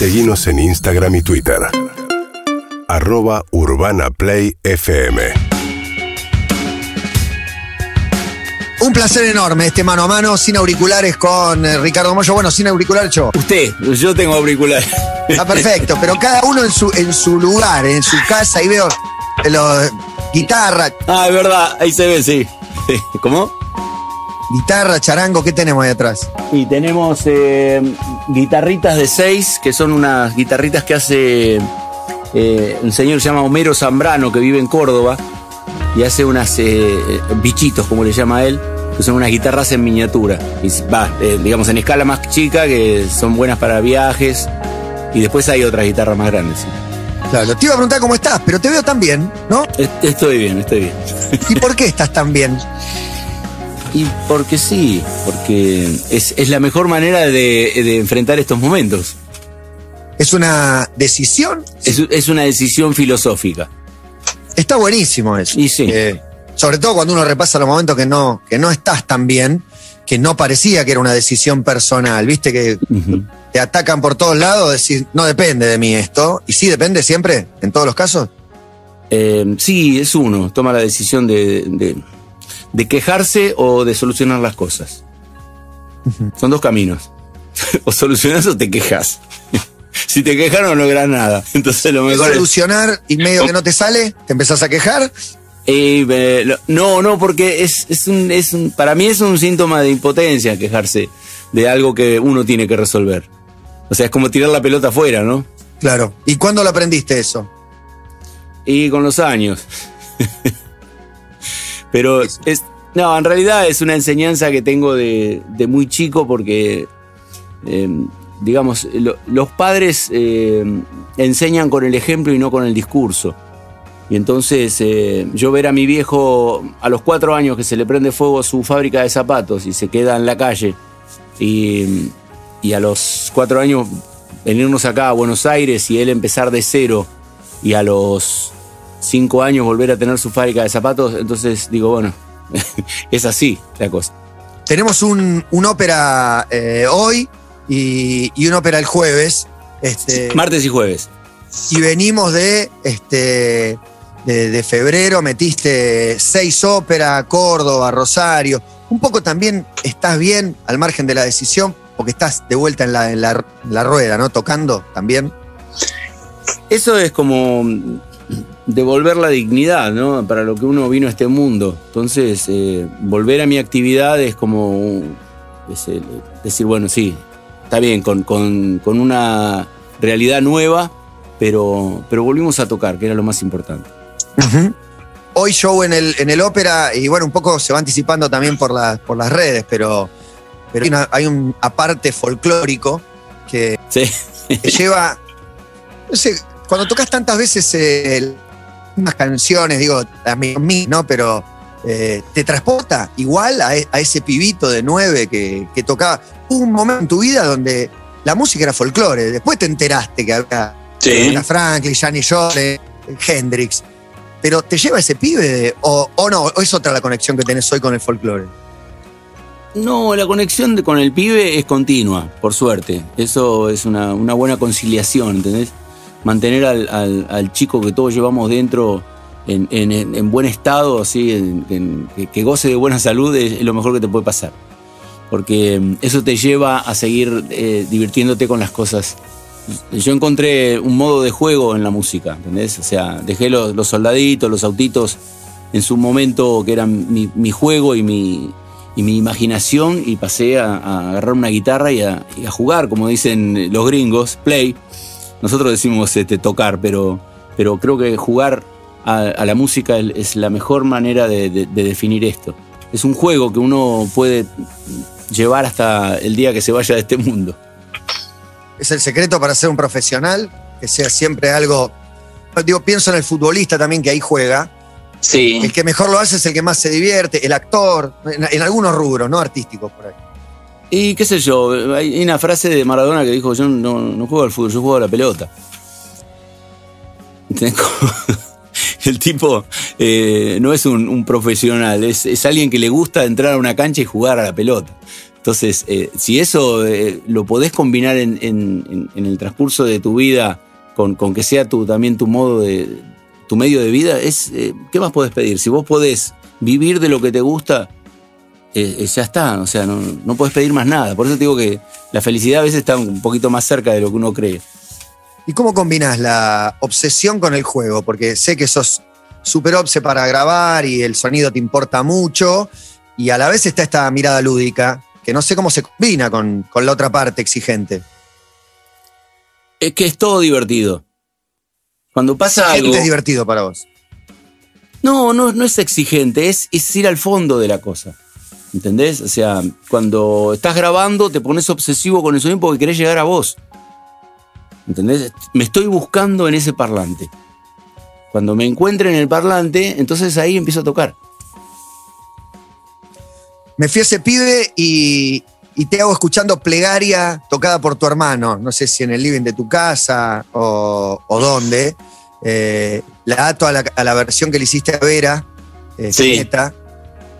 Seguimos en Instagram y Twitter. Arroba Urbana Play FM. Un placer enorme este mano a mano, sin auriculares con eh, Ricardo Moyo. Bueno, sin auriculares yo. Usted, yo tengo auricular. Está perfecto, pero cada uno en su, en su lugar, en su casa, ahí veo los guitarra, Ah, es verdad, ahí se ve, sí. ¿Cómo? Guitarra, charango, ¿qué tenemos ahí atrás? Y tenemos eh, guitarritas de seis, que son unas guitarritas que hace eh, un señor que se llama Homero Zambrano, que vive en Córdoba, y hace unas eh, bichitos, como le llama él, que son unas guitarras en miniatura. Y va, digamos, en escala más chica, que son buenas para viajes. Y después hay otras guitarras más grandes. sí. Claro, te iba a preguntar cómo estás, pero te veo tan bien, ¿no? Est- Estoy bien, estoy bien. ¿Y por qué estás tan bien? Y porque sí, porque es, es la mejor manera de, de enfrentar estos momentos. ¿Es una decisión? Es, es una decisión filosófica. Está buenísimo eso. Y sí. Eh, sobre todo cuando uno repasa los momentos que no, que no estás tan bien, que no parecía que era una decisión personal, viste que te atacan por todos lados, decir, no depende de mí esto, y sí depende siempre, en todos los casos. Eh, sí, es uno, toma la decisión de, de- de quejarse o de solucionar las cosas. Son dos caminos. o solucionas o te quejas. si te quejas no logras nada. Entonces lo mejor es... Solucionar y medio que no te sale, te empezás a quejar. Eh, eh, no, no, porque es, es un, es un- para mí es un síntoma de impotencia quejarse de algo que uno tiene que resolver. O sea, es como tirar la pelota afuera, ¿no? Claro. ¿Y cuándo lo aprendiste eso? Y con los años. Pero es. No, en realidad es una enseñanza que tengo de, de muy chico porque, eh, digamos, lo- los padres eh, enseñan con el ejemplo y no con el discurso. Y entonces eh, yo ver a mi viejo a los cuatro años que se le prende fuego su fábrica de zapatos y se queda en la calle y, y a los cuatro años venirnos acá a Buenos Aires y él empezar de cero y a los cinco años volver a tener su fábrica de zapatos, entonces digo, bueno, es así la cosa. Tenemos un, un ópera eh, hoy y, y un ópera el jueves. Este, Martes y jueves. y venimos de, este, de, de febrero, metiste seis óperas, Córdoba, Rosario. Un poco también estás bien al margen de la decisión, porque estás de vuelta en la, en la, en la rueda, ¿no? Tocando también. Eso es como devolver la dignidad, ¿no? Para lo que uno vino a este mundo. Entonces, eh, volver a mi actividad es como es el- decir, bueno, sí, está bien, con, con- con una realidad nueva, pero, pero volvimos a tocar, que era lo más importante. Hoy show en el, en el ópera, y bueno, un poco se va anticipando también por, la- por las redes, pero, pero hay, una- hay un aparte folclórico que Sí. te lleva. No sé, cuando tocas tantas veces eh, unas canciones, digo, a mí, a mí, ¿no? Pero eh, te transporta igual a, e- a ese pibito de nueve que, que tocaba. Hubo un momento en tu vida donde la música era folclore. Después te enteraste que había Aretha Franklin, Janis Joplin, Hendrix. Pero te lleva ese pibe, de- o, o no, o es otra la conexión que tenés hoy con el folclore. No, la conexión de- con el pibe es continua, por suerte. Eso es una, una buena conciliación, ¿entendés? Mantener al, al- chico que todos llevamos dentro en, en- en- en buen estado, así, que, goce de buena salud, es, lo mejor que te puede pasar. Porque mm, eso te lleva a seguir eh, divirtiéndote con las cosas. Yo encontré un modo de juego en la música, ¿entendés? O sea, dejé los, los soldaditos, los autitos en su momento que eran mi, mi juego y mi, y mi imaginación y pasé a, agarrar una guitarra y a jugar, como dicen los gringos, play. Nosotros decimos este, tocar, pero, pero creo que jugar a, a la música es, es la mejor manera de, de- de definir esto. Es un juego que uno puede llevar hasta el día que se vaya de este mundo. Es el secreto para ser un profesional, que sea siempre algo. Digo, pienso en el futbolista también que ahí juega. Sí. El que mejor lo hace es el que más se divierte, el actor, en, en algunos rubros, no artísticos por ahí. Y qué sé yo, hay una frase de Maradona que dijo, yo no, juego al fútbol, yo juego a la pelota. El tipo eh, no es un, profesional, es, alguien que le gusta entrar a una cancha y jugar a la pelota. Entonces, eh, si eso eh, lo podés combinar en, el transcurso de tu vida con, con que sea tu, también tu modo de, tu medio de vida, es, ¿qué más podés pedir? Si vos podés vivir de lo que te gusta, eh, eh, ya está, o sea, no, no podés pedir más nada. Por eso te digo que la felicidad a veces está un poquito más cerca de lo que uno cree. ¿Y cómo combinas la obsesión con el juego? Porque sé que sos super obse para grabar y el sonido te importa mucho, y a la vez está esta mirada lúdica, que no sé cómo se combina con, con la otra parte exigente. Es que es todo divertido. Cuando pasa algo... Exigente es divertido para vos. No, no, no es exigente, es, es ir al fondo de la cosa. ¿Entendés? O sea, cuando estás grabando te pones obsesivo con el sonido porque querés llegar a vos. ¿Entendés? Me estoy buscando en ese parlante. Cuando me encuentre en el parlante, entonces ahí empiezo a tocar. Me fui a ese pibe y, y te hago escuchando plegaria tocada por tu hermano. No sé si en el living de tu casa o, o dónde. Eh, la ato a la, a la versión que le hiciste a Vera, eh, Sí.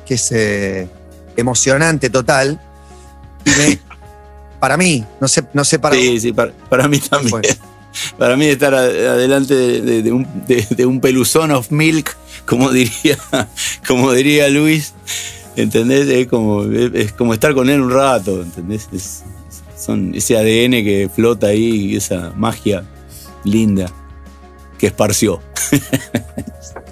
Que es eh, emocionante total. Y me- para mí, no sé, no sé para sí, sí, para, para mí también. Bueno. Para mí estar adelante de, de- de un, de- un peluzón of milk, como diría, como diría Luis, ¿entendés? Es como, es, es como estar con él un rato, ¿entendés? Es- son ese ADN que flota ahí y esa magia linda que esparció.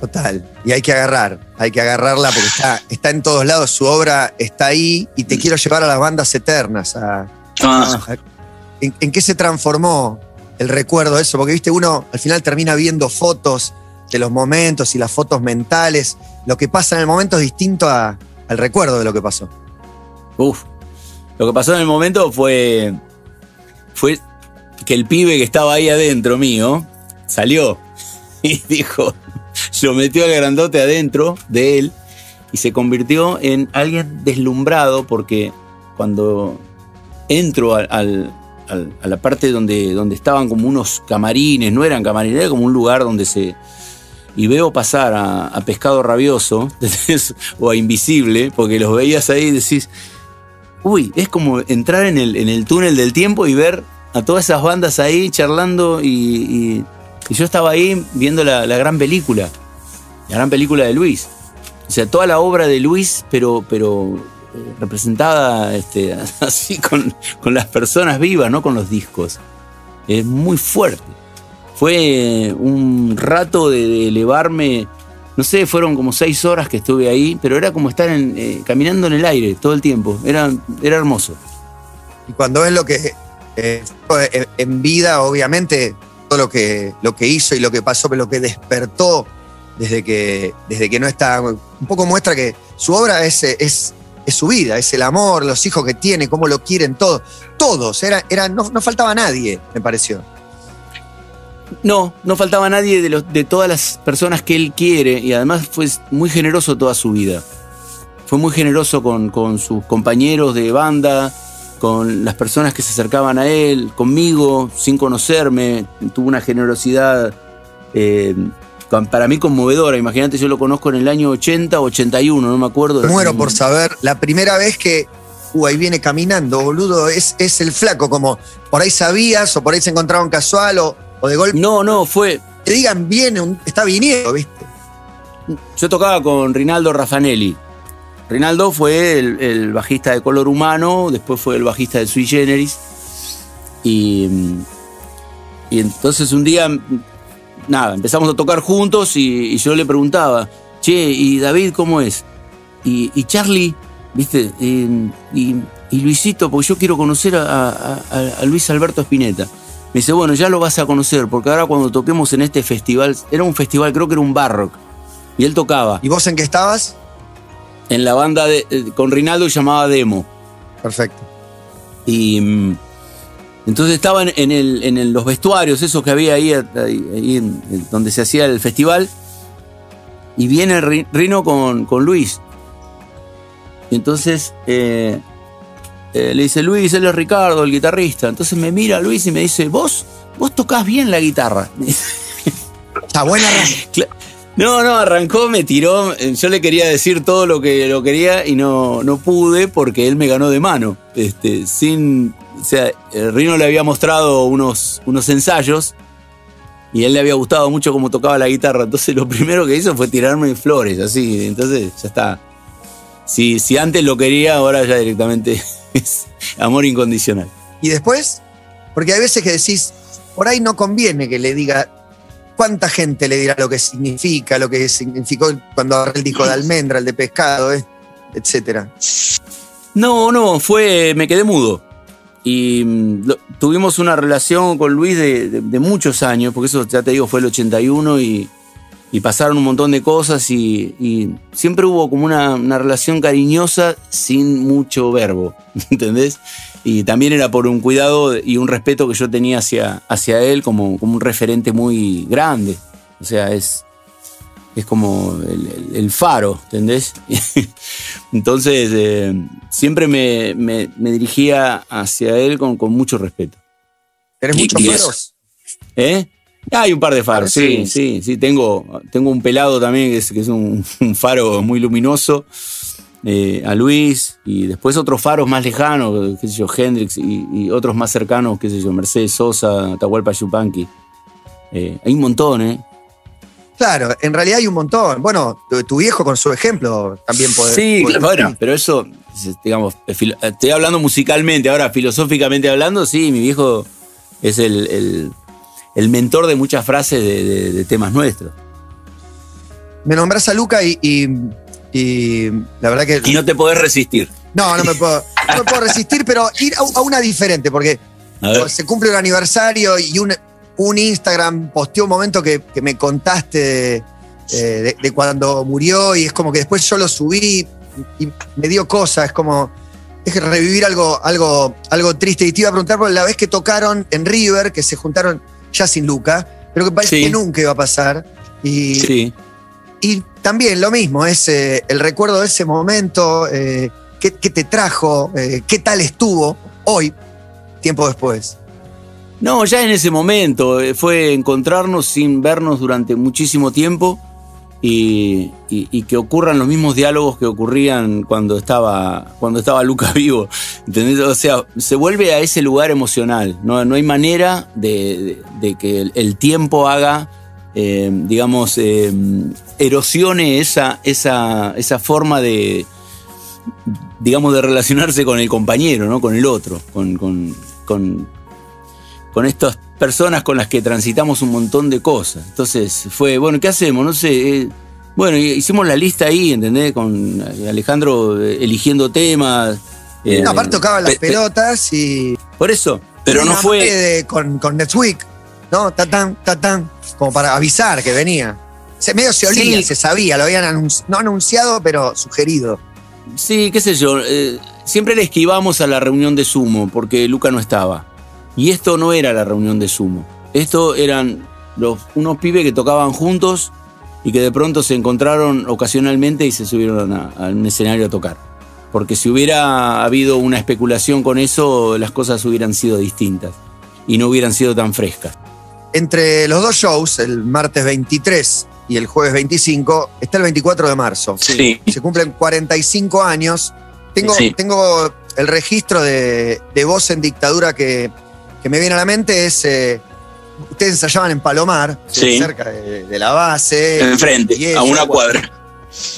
Total. Y hay que agarrar, hay que agarrarla porque está, está en todos lados, su obra está ahí y te quiero llevar a las bandas eternas. a- a- ¿en, en qué se transformó el recuerdo de eso? Porque, viste, uno al final termina viendo fotos de los momentos y las fotos mentales. Lo que pasa en el momento es distinto a- al recuerdo de lo que pasó. Uf. Lo que pasó en el momento fue. fue que el pibe que estaba ahí adentro mío salió y dijo. Lo metió al grandote adentro de él y se convirtió en alguien deslumbrado porque cuando entro al- a la parte donde, donde estaban como unos camarines, no eran camarines, era como un lugar donde se. Y veo pasar a, Pescado Rabioso o a Invisible, porque los veías ahí y decís, uy, es como entrar en el, en el túnel del tiempo y ver a todas esas bandas ahí charlando y, y- yo estaba ahí viendo la gran película, la gran película de Luis. O sea, toda la obra de Luis, pero, pero eh, representada este, así con, con las personas vivas, no con los discos. Es muy fuerte. Fue un rato de, elevarme, no sé, fueron como seis horas que estuve ahí, pero era como estar eh, caminando en el aire todo el tiempo. Era, era hermoso. Y cuando ves lo que eh, en vida, obviamente, todo lo que, lo que hizo y lo que pasó, pero lo que despertó desde que, desde que no está, un poco muestra que su obra es, es, es su vida, es el amor, los hijos que tiene, cómo lo quieren, todo. Todos, era, era, no, no faltaba nadie, me pareció. No, no faltaba nadie de, los, de todas las personas que él quiere y además fue muy generoso toda su vida. Fue muy generoso con, con sus compañeros de banda, con las personas que se acercaban a él, conmigo, sin conocerme. Tuvo una generosidad eh, para mí conmovedora. Imagínate, yo lo conozco en el año 80 o 81, no me acuerdo. Muero por saber, la primera vez que, uh, ahí viene caminando, boludo, es, es el flaco, como por ahí sabías o por ahí se encontraron casual o, o de golpe. No, no, fue, Te digan, viene, un- está viniendo, ¿viste? Yo tocaba con Rinaldo Raffanelli. Rinaldo fue el, el bajista de Color Humano, después fue el bajista de Sui Generis. Y, y entonces un día, nada, empezamos a tocar juntos y, y yo le preguntaba, che, ¿y David cómo es? Y, y Charlie, ¿viste? Y, y Luisito, porque yo quiero conocer a, a- a- a Luis Alberto Spinetta. Me dice, bueno, ya lo vas a conocer, porque ahora cuando toquemos en este festival, era un festival, creo que era un barrock. Y él tocaba ¿Y vos en qué estabas? en la banda de, eh, con Rinaldo llamaba Demo. Perfecto. Y mm, entonces estaba en, en el- en el- los vestuarios, esos que había ahí, ahí- ahí en- donde se hacía el festival. Y viene Ri- Rino con, con Luis. Y entonces eh, eh, le dice, Luis, él es Ricardo, el guitarrista. Entonces me mira Luis y me dice, vos, vos tocás bien la guitarra. Está buena. No, no, arrancó, me tiró. Yo le quería decir todo lo que lo quería y no, no pude porque él me ganó de mano. Este, sin. O sea, Rino le había mostrado unos, unos ensayos y él le había gustado mucho cómo tocaba la guitarra. Entonces lo primero que hizo fue tirarme flores, así. Entonces ya está. Si, si antes lo quería, ahora ya directamente es amor incondicional. ¿Y después? Porque hay veces que decís, por ahí no conviene que le diga ¿Cuánta gente le dirá lo que significa, lo que significó cuando el disco de almendra, el de pescado, eh? etcétera? No, no, fue. me quedé mudo. Y mm, tuvimos una relación con Luis de, muchos años, porque eso ya te digo, fue el 81 y, pasaron un montón de cosas y, siempre hubo como una, relación cariñosa sin mucho verbo, ¿entendés? y también era por un cuidado y un respeto que yo tenía hacia, hacia él como, como un referente muy grande. O sea, es, es como el, faro, ¿entendés? Entonces, eh, siempre me, dirigía hacia él con, mucho respeto. ¿Eres muchos faros? ¿Eh? Hay un par de faros, sí, sí, sí. Tengo, tengo un pelado también que es, que es un, un faro muy luminoso. Eh, a Luis y después otros faros más lejanos, qué sé yo, Hendrix y, otros más cercanos, qué sé yo, Mercedes Sosa, Tahualpa Yupanqui. Eh, hay un montón, ¿eh? Claro, en realidad hay un montón. Bueno, tu, viejo con su ejemplo también puede. Sí, bueno, pero eso, digamos, estoy hablando musicalmente, ahora filosóficamente hablando, sí, mi viejo es el, mentor de muchas frases de, temas nuestros. Me nombras a Luca y y la verdad que. Y no te podés resistir. No, no me puedo, no puedo resistir, pero ir a, una diferente, porque se cumple un aniversario y un, un Instagram posteó un momento que, me contaste eh, de, cuando murió y es como que después yo lo subí y me dio cosas, es como es revivir algo, algo, algo triste. Y te iba a preguntar por la vez que tocaron en River, que se juntaron ya sin Luca, pero que parece que nunca iba a pasar. Y, sí. Y también lo mismo, es eh, el recuerdo de ese momento, eh, qué, te trajo, eh, qué tal estuvo hoy, tiempo después. No, ya en ese momento fue encontrarnos sin vernos durante muchísimo tiempo y, que ocurran los mismos diálogos que ocurrían cuando estaba, cuando estaba Luca vivo. ¿entendés? O sea, se vuelve a ese lugar emocional. No, no hay manera de, que el tiempo haga eh, digamos, eh, erosione esa, esa, esa forma de, digamos, de relacionarse con el compañero, ¿no? Con el otro, con, con, estas personas con las que transitamos un montón de cosas. Entonces fue, bueno, ¿qué hacemos? No sé. Eh, bueno, hicimos la lista ahí, ¿entendés? Con Alejandro eligiendo temas. aparte tocaba las pelotas y. Por eso. Pero no fue. con, con Netweek, ¿no? Tatán, tatán como para avisar que venía. Se, medio se olía, se sabía, lo habían no anunciado, pero sugerido. Sí, qué sé yo. Eh, siempre le esquivamos a la reunión de Sumo porque Luca no estaba. Y esto no era la reunión de Sumo. Esto eran los, unos pibes que tocaban juntos y que de pronto se encontraron ocasionalmente y se subieron a, a un escenario a tocar. Porque si hubiera habido una especulación con eso, las cosas hubieran sido distintas y no hubieran sido tan frescas. Entre los dos shows, el martes 23 y el jueves 25, está el 24 de marzo. Sí. Se cumplen 45 años. Tengo, tengo el registro de, voz en dictadura que, me viene a la mente. Es. Eh, ustedes ensayaban en Palomar, cerca de, la base. Enfrente, a una cuadra.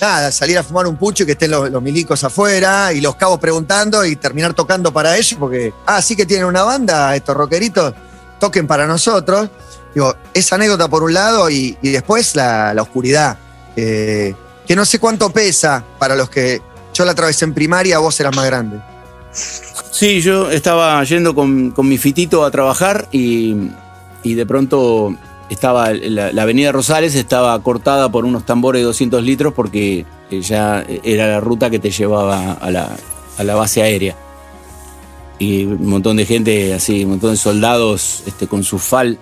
Nada, salir a fumar un pucho y que estén los, los, milicos afuera y los cabos preguntando y terminar tocando para ellos porque, ah, sí que tienen una banda, estos rockeritos toquen para nosotros. Digo, esa anécdota por un lado y, después la, oscuridad, que no sé cuánto pesa para los que yo la atravesé en primaria, vos eras más grande. Sí, yo estaba yendo con, mi fitito a trabajar y, de pronto estaba la, avenida Rosales estaba cortada por unos tambores de 200 litros porque ya era la ruta que te llevaba a la, a la base aérea y un montón de gente así, un montón de soldados este, con su fal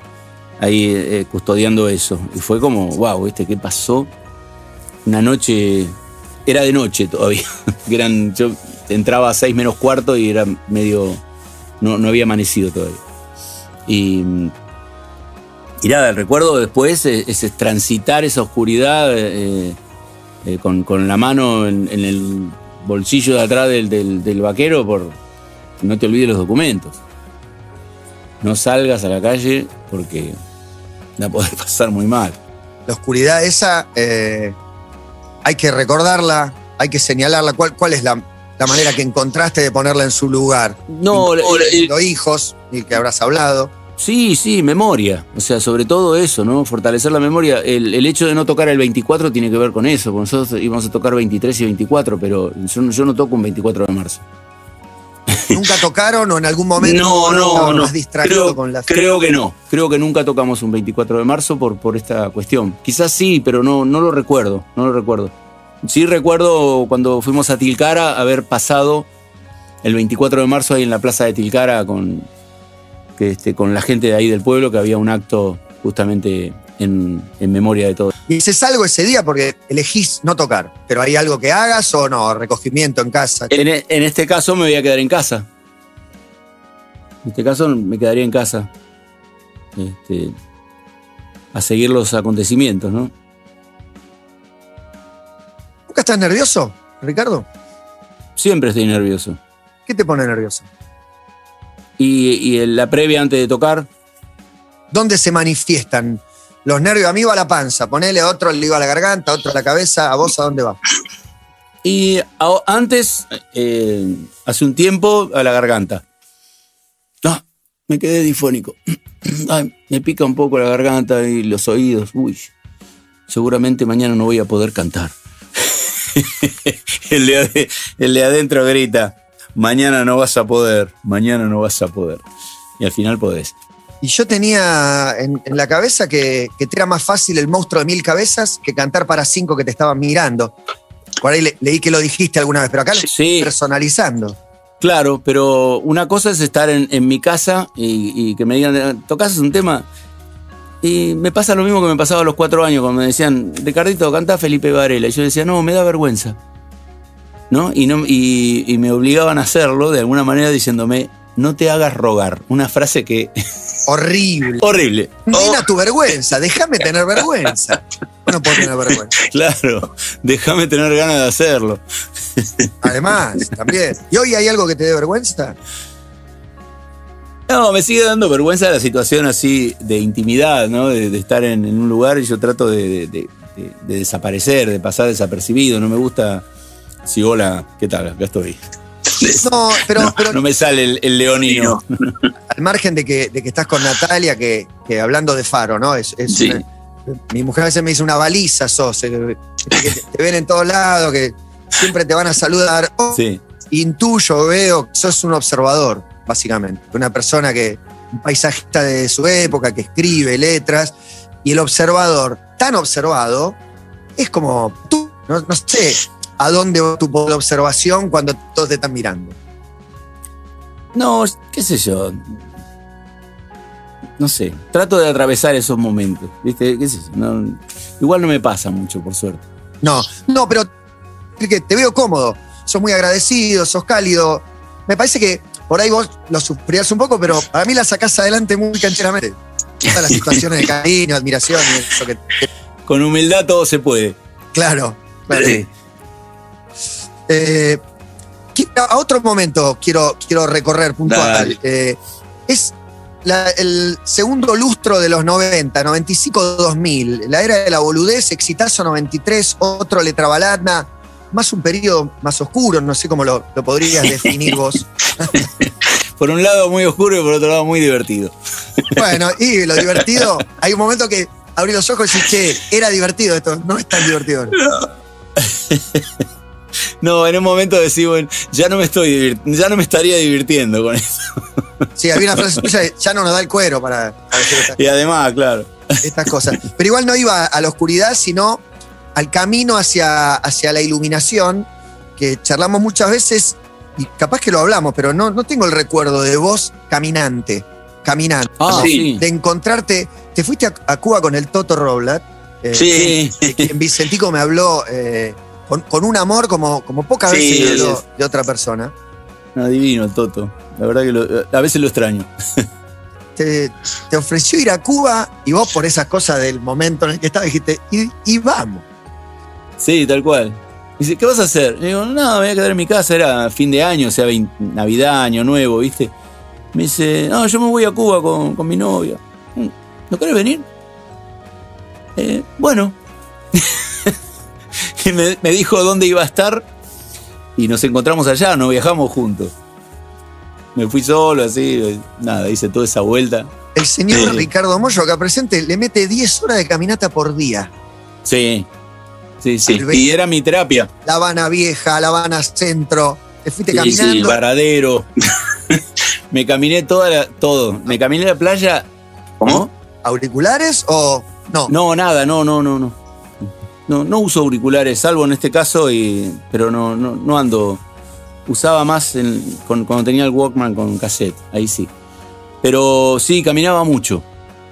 ahí eh, custodiando eso. Y fue como, wow, ¿viste qué pasó? Una noche, era de noche todavía. Eran, entraba a seis menos cuarto y era medio, no, no había amanecido todavía. Y, Y nada, el recuerdo después es, transitar esa oscuridad eh, eh, con, con la mano en, el bolsillo de atrás del, del- del vaquero por no te olvides los documentos. No salgas a la calle porque la podés pasar muy mal. La oscuridad esa eh, hay que recordarla, hay que señalarla. ¿Cuál, cuál es la, la manera que encontraste de ponerla en su lugar? No, la- Los hijos, y que habrás hablado. Sí, sí, memoria. O sea, sobre todo eso, ¿no? Fortalecer la memoria. El, el hecho de no tocar el 24 tiene que ver con eso. porque Nosotros íbamos a tocar 23 y 24, pero yo, no- yo no toco un 24 de marzo. ¿Nunca tocaron o en algún momento No, no, no. más distraído Creo, con las creo que no. Creo que nunca tocamos un 24 de marzo por, por esta cuestión. Quizás sí, pero no, no lo recuerdo. No lo recuerdo. Sí recuerdo cuando fuimos a Tilcara haber pasado el 24 de marzo ahí en la plaza de Tilcara con, que, este, con la gente de ahí del pueblo, que había un acto justamente en, en memoria de todo. ¿Y haces algo ese día porque elegís no tocar? ¿Pero hay algo que hagas o no? ¿Recogimiento en casa? En, e- en este caso me voy a quedar en casa. En este caso me quedaría en casa. Este, a seguir los acontecimientos, ¿no? ¿Nunca estás nervioso, Ricardo? Siempre estoy nervioso. ¿Qué te pone nervioso? Y, y en la previa antes de tocar, ¿Dónde se manifiestan los nervios? A mí va a la panza, ponele a otro le iba a la garganta, a otro a la cabeza, a vos a dónde va. y a- antes, eh, hace un tiempo, a la garganta. Ah, me quedé difónico. Ay, me pica un poco la garganta y los oídos. Uy, seguramente mañana no voy a poder cantar. el, de, ade- el de adentro grita, mañana no vas a poder, mañana no vas a poder. Y al final podés. Y yo tenía en, en la cabeza que, que te era más fácil el monstruo de mil cabezas que cantar para cinco que te estaban mirando. Por ahí le- leí que lo dijiste alguna vez, pero acá lo estoy personalizando. Claro, pero una cosa es estar en, en mi casa y, y que me digan, ¿tocas un tema? Y me pasa lo mismo que me pasaba a los cuatro años, cuando me decían, Ricardito, canta Felipe Varela. Y yo decía, no, me da vergüenza. ¿No? Y, no y, y me obligaban a hacerlo de alguna manera diciéndome, no te hagas rogar. Una frase que. Horrible. horrible. Nena, tu vergüenza, déjame tener vergüenza. No puedo tener vergüenza. Claro, déjame tener ganas de hacerlo. Además, también. ¿Y hoy hay algo que te dé vergüenza? No, me sigue dando vergüenza la situación así de intimidad, ¿no? De, de estar en, en un lugar y yo trato de, de- de- de- de desaparecer, de pasar desapercibido. No me gusta. Sí, hola, ¿qué tal? Acá estoy. No, pero, pero No me sale el, el leonino. al margen de que, de que estás con Natalia, que, que hablando de Faro, ¿no? Es, es Sí. una- mi mujer a veces me dice una baliza, sos, eh, que te, te ven en todos lados, que siempre te van a saludar. Oh, Sí. Intuyo, veo, que sos un observador, básicamente. Una persona que, un paisajista de su época, que escribe letras, y el observador, tan observado, es como tú, no, no sé a dónde va tu poder de observación cuando todos te están mirando. No, qué sé yo. No sé. Trato de atravesar esos momentos. ¿Viste? ¿Qué sé yo? No- igual no me pasa mucho, por suerte. No, no, pero que te veo cómodo, sos muy agradecido, sos cálido. Me parece que por ahí vos lo sufrías un poco, pero para mí la sacás adelante muy cancheramente. Todas las situaciones de cariño, admiración y eso que. Con humildad todo se puede. claro, claro. Sí. Eh, a otro momento quiero, quiero recorrer puntual. Eh, es la- el segundo lustro de los 90, 95-2000, la era de la boludez, exitazo 93, otro letra baladna, más un periodo más oscuro, no sé cómo lo, lo podrías definir vos. Por un lado muy oscuro y por otro lado muy divertido. Bueno, y lo divertido, hay un momento que abrí los ojos y dije, che, era divertido esto, no es tan divertido. No, en un momento decís, bueno, ya no me estoy ya no me estaría divirtiendo con eso. Sí, había una frase tuya ya no nos da el cuero para, para decir esta- Y además, claro. estas cosas. Pero igual no iba a la oscuridad, sino al camino hacia, hacia la iluminación, que charlamos muchas veces y capaz que lo hablamos, pero no, no tengo el recuerdo de vos caminante, caminante. Ah, de, sí. de encontrarte. Te fuiste a, a Cuba con el Toto Roblat. eh, Sí. de quien Vicentico me habló eh, con, con un amor como, como pocas Sí, veces es- de otra persona. No, divino el Toto. La verdad que lo- a veces lo extraño. te, te ofreció ir a Cuba y vos por esas cosas del momento en el que estabas dijiste, y, y vamos. Sí, tal cual. Dice, ¿qué vas a hacer? Le digo, no, me voy a quedar en mi casa, era fin de año, o sea, Navidad, Año Nuevo, ¿viste? Me dice, no, yo me voy a Cuba con, con mi novia. "Mm, ¿No querés venir? "Eh, bueno. y me, me dijo dónde iba a estar y nos encontramos allá, nos viajamos juntos. Me fui solo, así, nada, hice toda esa vuelta. El señor. Ricardo Mollo, acá presente, le mete 10 horas de caminata por día. Sí, sí, sí. Y era mi terapia. La Habana Vieja, La Habana Centro. Te fuiste Sí, sí, caminando. Varadero. me caminé toda la, todo. Me caminé la playa. ¿Cómo? ¿Auriculares o no? No, nada, no, no, no, no. No, no uso auriculares, salvo en este caso, y, pero no, no, no ando. Usaba más en- con- cuando tenía el Walkman con cassette, ahí sí. Pero sí, caminaba mucho,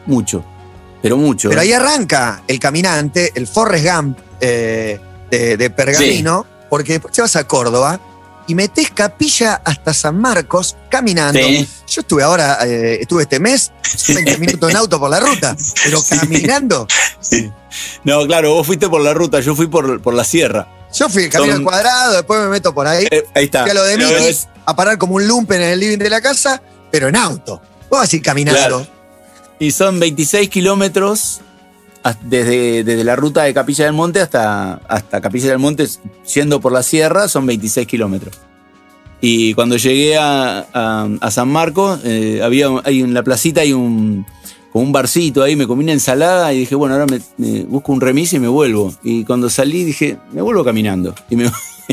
mucho, pero mucho. Pero ahí arranca el caminante, el Forrest Gump eh, de, de Pergamino, porque después te vas a Córdoba y metés capilla hasta San Marcos caminando. Sí. Yo estuve ahora, eh, estuve este mes, 20 minutos en auto por la ruta, pero caminando. No, claro, vos fuiste por la ruta, yo fui por, por la sierra. Yo fui camino Son- al cuadrado, después me meto por ahí, Eh, ahí está. fui a lo de a parar como un lumpen en el living de la casa, pero en auto. Vos vas a ir caminando. Claro. Y son 26 kilómetros desde, desde la ruta de Capilla del Monte hasta, hasta Capilla del Monte, siendo por la sierra, son 26 kilómetros. Y cuando llegué a, a- a San Marcos, eh, había, hay en la placita hay un, como un barcito ahí, me comí una ensalada y dije, bueno, ahora me, me busco un remis y me vuelvo. Y cuando salí dije, me vuelvo caminando. Y me,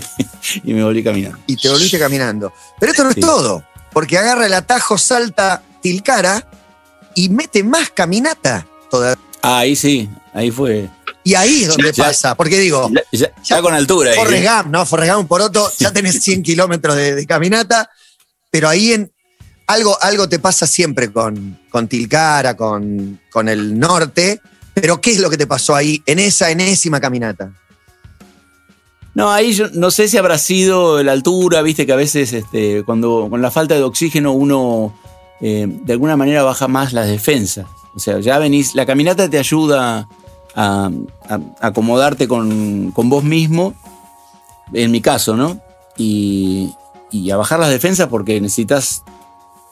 y me volví caminando. y te volviste caminando. Pero esto no Sí. es todo, porque agarra el atajo, salta Tilcara y mete más caminata todavía. Ah, ahí sí, ahí fue. Y ahí es donde Ya- pasa, porque digo, Ya, ya- ya con altura. ahí, Forrest ¿eh? Gump, ¿no? Forrest Gump por otro, ya tenés 100 kilómetros de, de caminata, pero ahí en, algo, algo te pasa siempre con, con Tilcara, con, con el norte, pero ¿qué es lo que te pasó ahí en esa enésima caminata? No, ahí yo no sé si habrá sido la altura, viste que a veces este, cuando con la falta de oxígeno uno eh, de alguna manera baja más las defensas. O sea, ya venís, la caminata te ayuda a, acomodarte con, con vos mismo, en mi caso, ¿no? Y, y a bajar las defensas porque necesitas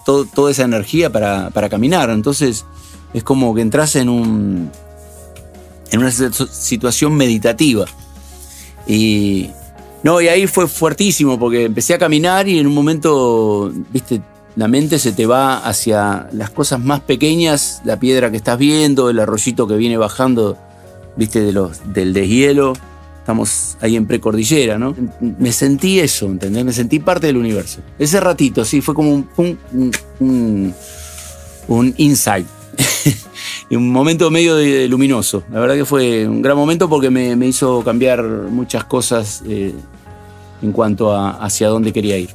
to- toda esa energía para, para caminar. Entonces es como que entras en un en una situ- situación meditativa. Y no, y ahí fue fuertísimo porque empecé a caminar y en un momento, viste, la mente se te va hacia las cosas más pequeñas, la piedra que estás viendo, el arroyito que viene bajando, viste, de los, del deshielo. Estamos ahí en precordillera, ¿no? Me sentí eso, ¿entendés? Me sentí parte del universo. Ese ratito, sí, fue como un, un, un, un- insight. un momento medio de- luminoso. La verdad que fue un gran momento porque me, me hizo cambiar muchas cosas eh, en cuanto a hacia dónde quería ir.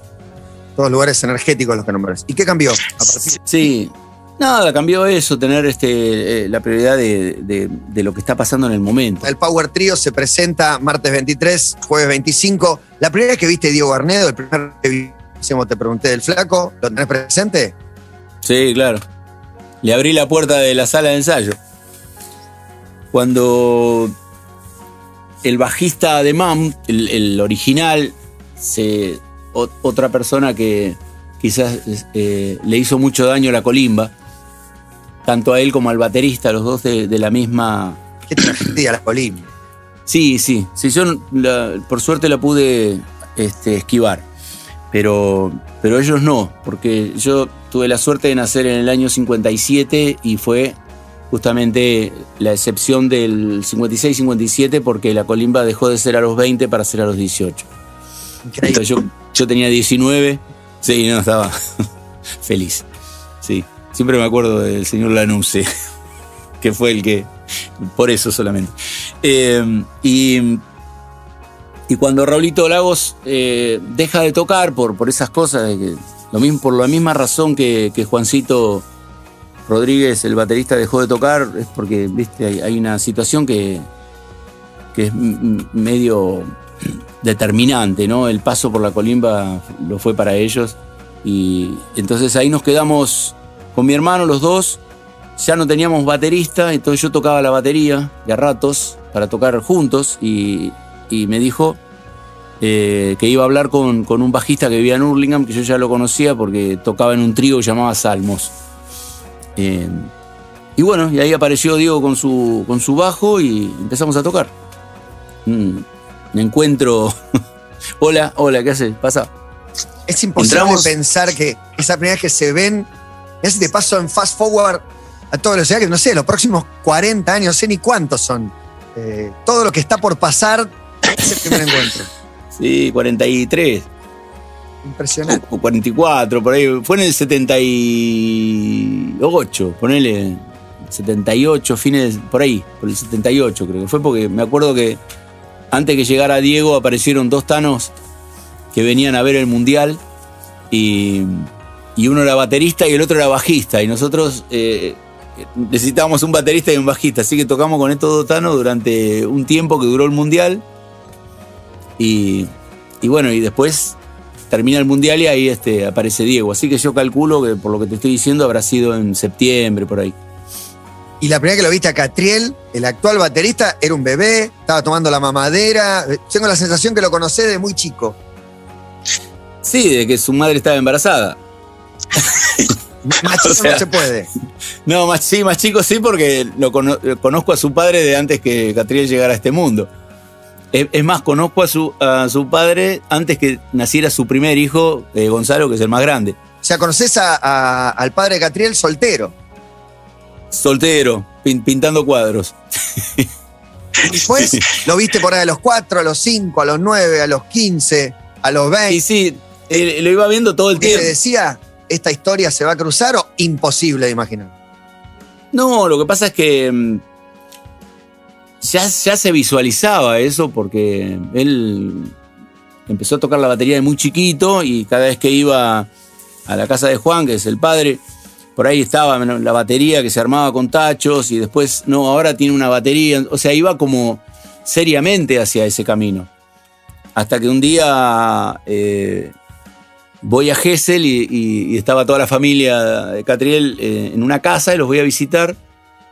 Todos lugares energéticos los que nombres. ¿Y qué cambió? A partir Sí, nada, cambió eso, tener este, eh, la prioridad de, de- de lo que está pasando en el momento. El Power Trio se presenta martes 23, jueves 25. La primera vez que viste Diego Arnedo, el primer que vi, como te pregunté del flaco, ¿lo tenés presente? Sí, claro. Le abrí la puerta de la sala de ensayo. Cuando el bajista de MAM, el, el original, se, o- otra persona que quizás eh, le hizo mucho daño a la colimba, tanto a él como al baterista, los dos de, de la misma... Qué tragedia la colina. Sí, sí, sí, yo la- por suerte la pude este, esquivar, pero, pero ellos no, porque yo tuve la suerte de nacer en el año 57 y fue justamente la excepción del 56-57 porque la colimba dejó de ser a los 20 para ser a los 18. Yo, tenía 19, sí, no, estaba feliz. Sí, siempre me acuerdo del señor Lanuse, que fue el que, por eso solamente. Eh, y, y cuando Raulito Lagos eh, deja de tocar por, por esas cosas, lo mismo, por la misma razón que, Juancito Rodríguez, el baterista, dejó de tocar, es porque viste hay, hay una situación que, que es medio determinante, ¿no? El paso por la colimba lo fue para ellos. Y entonces ahí nos quedamos con mi hermano, los dos, ya no teníamos baterista, entonces yo tocaba la batería de a ratos para tocar juntos y, y me dijo eh, que iba a hablar con, con, un bajista que vivía en Hurlingham, que yo ya lo conocía porque tocaba en un trío llamado Salmos. Eh, y bueno, y ahí apareció Diego con su, con su bajo y empezamos a tocar. Mm, me encuentro. hola, hola, ¿qué haces? Pasa. Es imposible pensar que esa primera vez que se ven, es de paso en fast forward a todos los que no sé, los próximos 40 años, no sé ni cuántos son. Eh, todo lo que está por pasar es el primer encuentro. Sí, 43. Impresionante. O 44, por ahí. Fue en el 78, ponele. 78, fines, por ahí, por el 78 creo que fue porque me acuerdo que antes que llegara Diego aparecieron dos tanos que venían a ver el mundial y, y uno era baterista y el otro era bajista y nosotros eh, necesitábamos un baterista y un bajista, así que tocamos con estos dos tanos durante un tiempo que duró el mundial y, y bueno, y después termina el mundial y ahí este, aparece Diego. Así que yo calculo que por lo que te estoy diciendo habrá sido en septiembre, por ahí. Y la primera que lo viste a Catriel, el actual baterista, era un bebé, estaba tomando la mamadera. Tengo la sensación que lo conocé de muy chico. Sí, de que su madre estaba embarazada. más chico no se puede. No, más, sí, más chico sí, porque lo conozco a su padre de antes que Catriel llegara a este mundo. Es, más, conozco a su, a su padre antes que naciera su primer hijo, eh, Gonzalo, que es el más grande. O sea, conoces al padre de Catriel soltero. Soltero, pintando cuadros. Y después lo viste por ahí a los 4, a los 5, a los 9, a los 15, a los 20. Y sí, lo iba viendo todo el tiempo. ¿Qué decía? ¿Esta historia se va a cruzar o imposible de imaginar? No, lo que pasa es que mm, ya, ya se visualizaba eso porque él empezó a tocar la batería de muy chiquito y cada vez que iba a la casa de Juan, que es el padre, por ahí estaba la batería que se armaba con tachos y después, no, ahora tiene una batería. O sea, iba como seriamente hacia ese camino. Hasta que un día eh, voy a Gessel y, estaba toda la familia de Catriel eh, en una casa y los voy a visitar.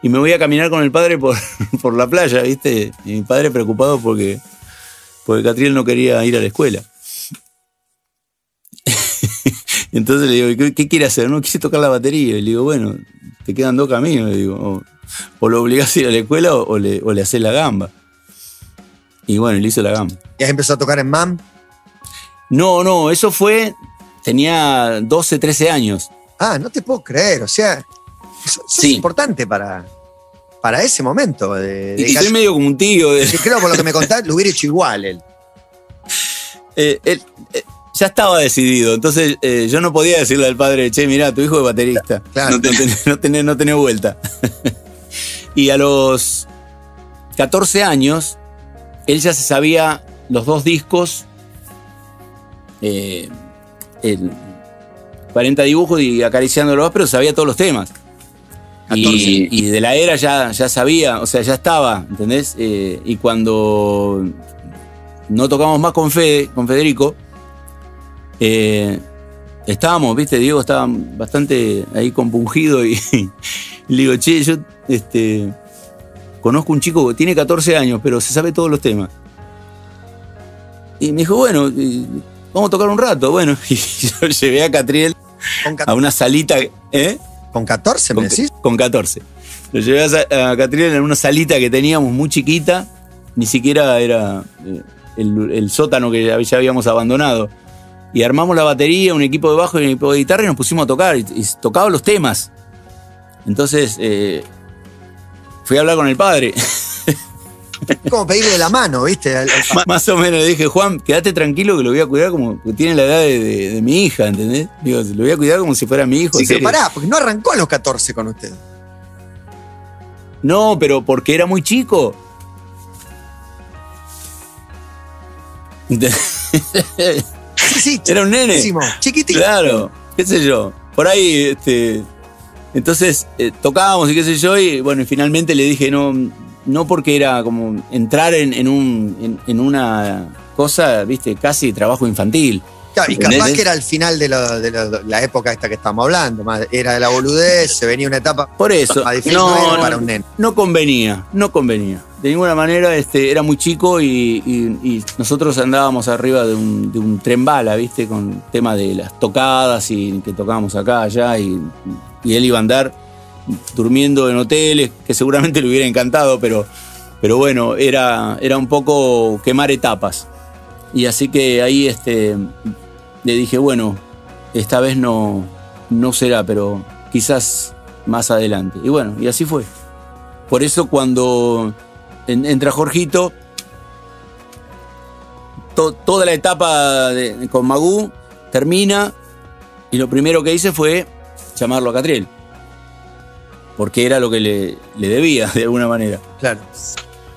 Y me voy a caminar con el padre por, por la playa, ¿viste? Y mi padre preocupado porque, porque Catriel no quería ir a la escuela. Entonces le digo, ¿qué, quiere hacer? No, quise tocar la batería. Y le digo, bueno, te quedan dos caminos. Le digo, o, lo obligás a ir a la escuela o, le, o le haces la gamba. Y bueno, le hizo la gamba. ¿Ya empezó a tocar en MAM? No, no, eso fue, tenía 12, 13 años. Ah, no te puedo creer, o sea, eso, es importante para, para ese momento. De, y, soy medio como un tío. De... Creo por lo que me contaste, lo hubiera hecho igual él. Eh, él, eh, ya estaba decidido. Entonces eh, yo no podía decirle al padre, che, mirá, tu hijo es baterista. No, tenés, no, vuelta. y a los 14 años, él ya se sabía los dos discos, eh, el 40 dibujos y acariciándolos, pero sabía todos los temas. Y, de la era ya, ya sabía, o sea, ya estaba, ¿entendés? Eh, y cuando no tocamos más con Fede, con Federico, eh, estábamos, viste, Diego estaba bastante ahí compungido y, le digo, che, yo este, conozco un chico que tiene 14 años, pero se sabe todos los temas. Y me dijo, bueno, vamos a tocar un rato. Bueno, y yo llevé a Catriel a una salita. ¿eh? ¿Con 14 me con, decís? Con 14. Lo llevé a, Catriel en una salita que teníamos muy chiquita, ni siquiera era eh, el, el sótano que ya habíamos abandonado y armamos la batería, un equipo de bajo y un equipo de guitarra y nos pusimos a tocar y, tocaba los temas. Entonces eh, fui a hablar con el padre. como pedirle la mano, ¿viste? Más o menos le dije, Juan, quédate tranquilo que lo voy a cuidar como que tiene la edad de, mi hija, ¿entendés? Digo, lo voy a cuidar como si fuera mi hijo. Sí, pero pará, porque no arrancó a los 14 con usted. No, pero porque era muy chico. Era un nene. Chiquitito. Claro, qué sé yo. Por ahí, este. Entonces eh, tocábamos y qué sé yo, y bueno, y finalmente le dije, no, no porque era como entrar en, un, en, una cosa, viste, casi trabajo infantil. Claro, y capaz que era el final de, lo- de lo- la época esta que estamos hablando. más- Era de la boludez, se venía una etapa Por eso, no, para un nene. no convenía, no convenía. De ninguna manera este, era muy chico y, y- y nosotros andábamos arriba de un, de un tren bala, ¿viste? Con tema de las tocadas y que tocábamos acá, allá. Y, y él iba a andar durmiendo en hoteles, que seguramente le hubiera encantado, pero, pero bueno, era, era un poco quemar etapas. Y así que ahí este, le dije, bueno, esta vez no, no será, pero quizás más adelante. Y bueno, y así fue. Por eso cuando en- entra Jorgito, to- toda la etapa con Magú termina y lo primero que hice fue llamarlo a Catriel. Porque era lo que le, le debía, de alguna manera. Claro.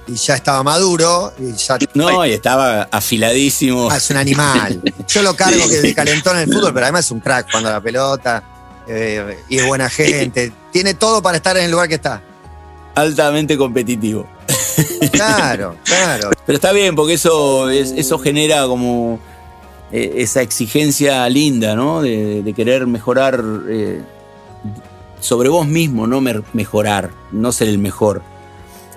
Y ya estaba maduro y ya. No, y estaba afiladísimo. Ah, es un animal. Yo lo cargo que de calentón en el fútbol, pero además es un crack cuando la pelota. eh, y es buena gente. Tiene todo para estar en el lugar que está. altamente competitivo. Claro, claro. Pero está bien, porque eso, es- eso genera como eh, esa exigencia linda, ¿no? De, de querer mejorar eh, sobre vos mismo, no mejorar, no ser el mejor.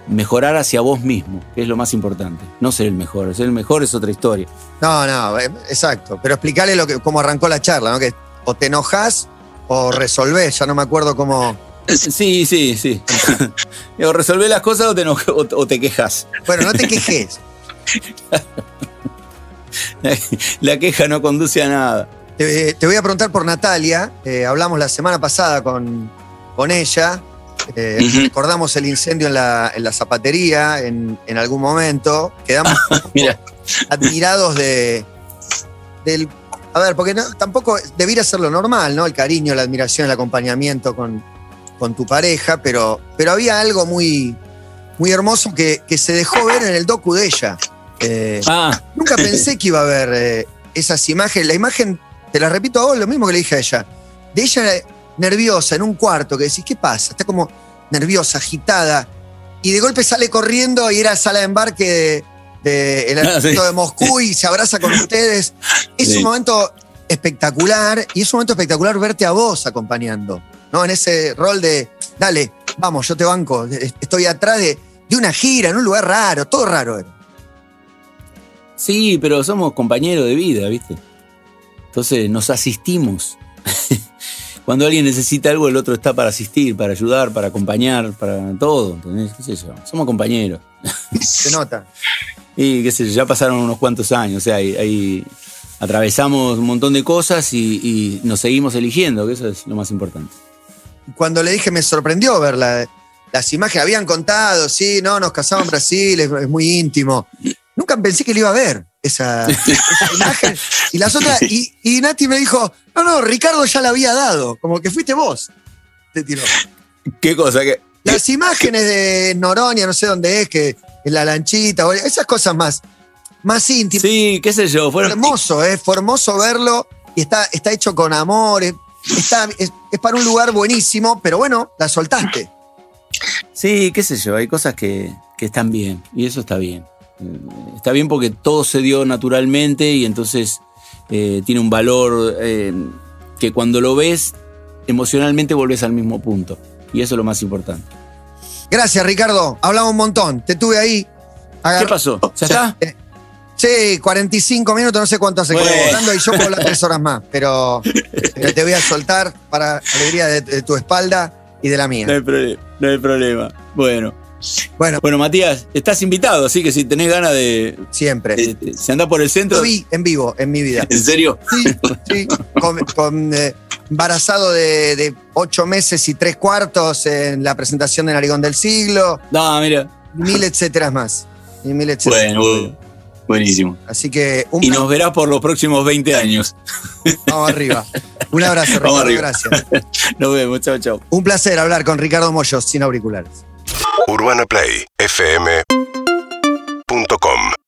Mejorar hacia vos mismo, que es lo más importante. No ser el mejor. Ser el mejor es otra historia. No, no, eh, exacto. Pero explicarle lo que, cómo arrancó la charla, ¿no? Que o te enojas o resolvés. Ya no me acuerdo cómo. Sí, sí, sí. o resolvés las cosas o te, enojas- o, o te quejas. Bueno, no te quejes. La queja no conduce a nada. Te, te voy a preguntar por Natalia. Eh, hablamos la semana pasada con, con ella. Eh. Recordamos el incendio en la, en la zapatería en, en algún momento. Quedamos Mira, admirados de del a ver porque no, tampoco debiera ser lo normal no el cariño la admiración el acompañamiento con, con tu pareja pero pero había algo muy muy hermoso que, que se dejó ver en el docu de ella. Eh, Ah, nunca pensé que iba a haber eh, esas imágenes. La imagen te la repito a vos lo mismo que le dije a ella. De ella nerviosa en un cuarto que decís qué pasa está como nerviosa agitada y de golpe sale corriendo y era sala de embarque de, de el Ah, aeropuerto sí. de Moscú y se abraza con ustedes. Es Sí. un momento espectacular y es un momento espectacular verte a vos acompañando, ¿no? En ese rol de, dale, vamos, yo te banco, estoy atrás de, de una gira, en un lugar raro, todo raro era. Sí, pero somos compañeros de vida, ¿viste? Entonces nos asistimos. Cuando alguien necesita algo, el otro está para asistir, para ayudar, para acompañar, para todo. ¿entendés? ¿Qué sé yo? Somos compañeros. Se nota. Y qué sé yo, ya pasaron unos cuantos años. O sea, ahí, atravesamos un montón de cosas y, y nos seguimos eligiendo, que eso es lo más importante. Cuando le dije me sorprendió ver la- las imágenes, habían contado, sí, no, nos casamos en Brasil, es, es muy íntimo. Nunca pensé que le iba a ver esa, esa imagen. Y las otras, y, y Nati me dijo, no, no, Ricardo ya la había dado, como que fuiste vos. Te tiró. ¿Qué cosa? que Las imágenes de Noronia, no sé dónde es, que en la lanchita, esas cosas más, más íntimas. Sí, qué sé yo. Fue Fueron, hermoso, ¿eh? fue hermoso verlo y está, está hecho con amor, es- está, es, es para un lugar buenísimo, pero bueno, la soltaste. Sí, qué sé yo, hay cosas que, que están bien y eso está bien. Eh, Está bien porque todo se dio naturalmente y entonces eh, tiene un valor eh, que cuando lo ves emocionalmente volvés al mismo punto y eso es lo más importante. Gracias, Ricardo. Hablamos un montón. Te tuve ahí. ¿Qué pasó? ¿Ya está? Sí, 45 minutos, no sé cuánto hace que Bueno. hablando y yo puedo hablar tres horas más, pero, pero te voy a soltar para alegría de, de tu espalda y de la mía. No hay problema. No hay problema. Bueno, Bueno, bueno Matías, estás invitado, así que si tenés ganas de, siempre. de- si andás por el centro, Lo vi en vivo en mi vida. ¿en serio? Sí, sí. Con, con, eh, embarazado de, de ocho meses y tres cuartos en la presentación de Narigón del Siglo, no, mira, mil etcétera más. Y mil etcétera. Bueno, bu- buenísimo. Así que un y nos verás por los próximos 20 años. vamos arriba. Un abrazo, Vamos Ricardo. arriba. Gracias. Nos vemos, chao, chao. Un placer hablar con Ricardo Moyos sin auriculares. UrbanaPlayFM.com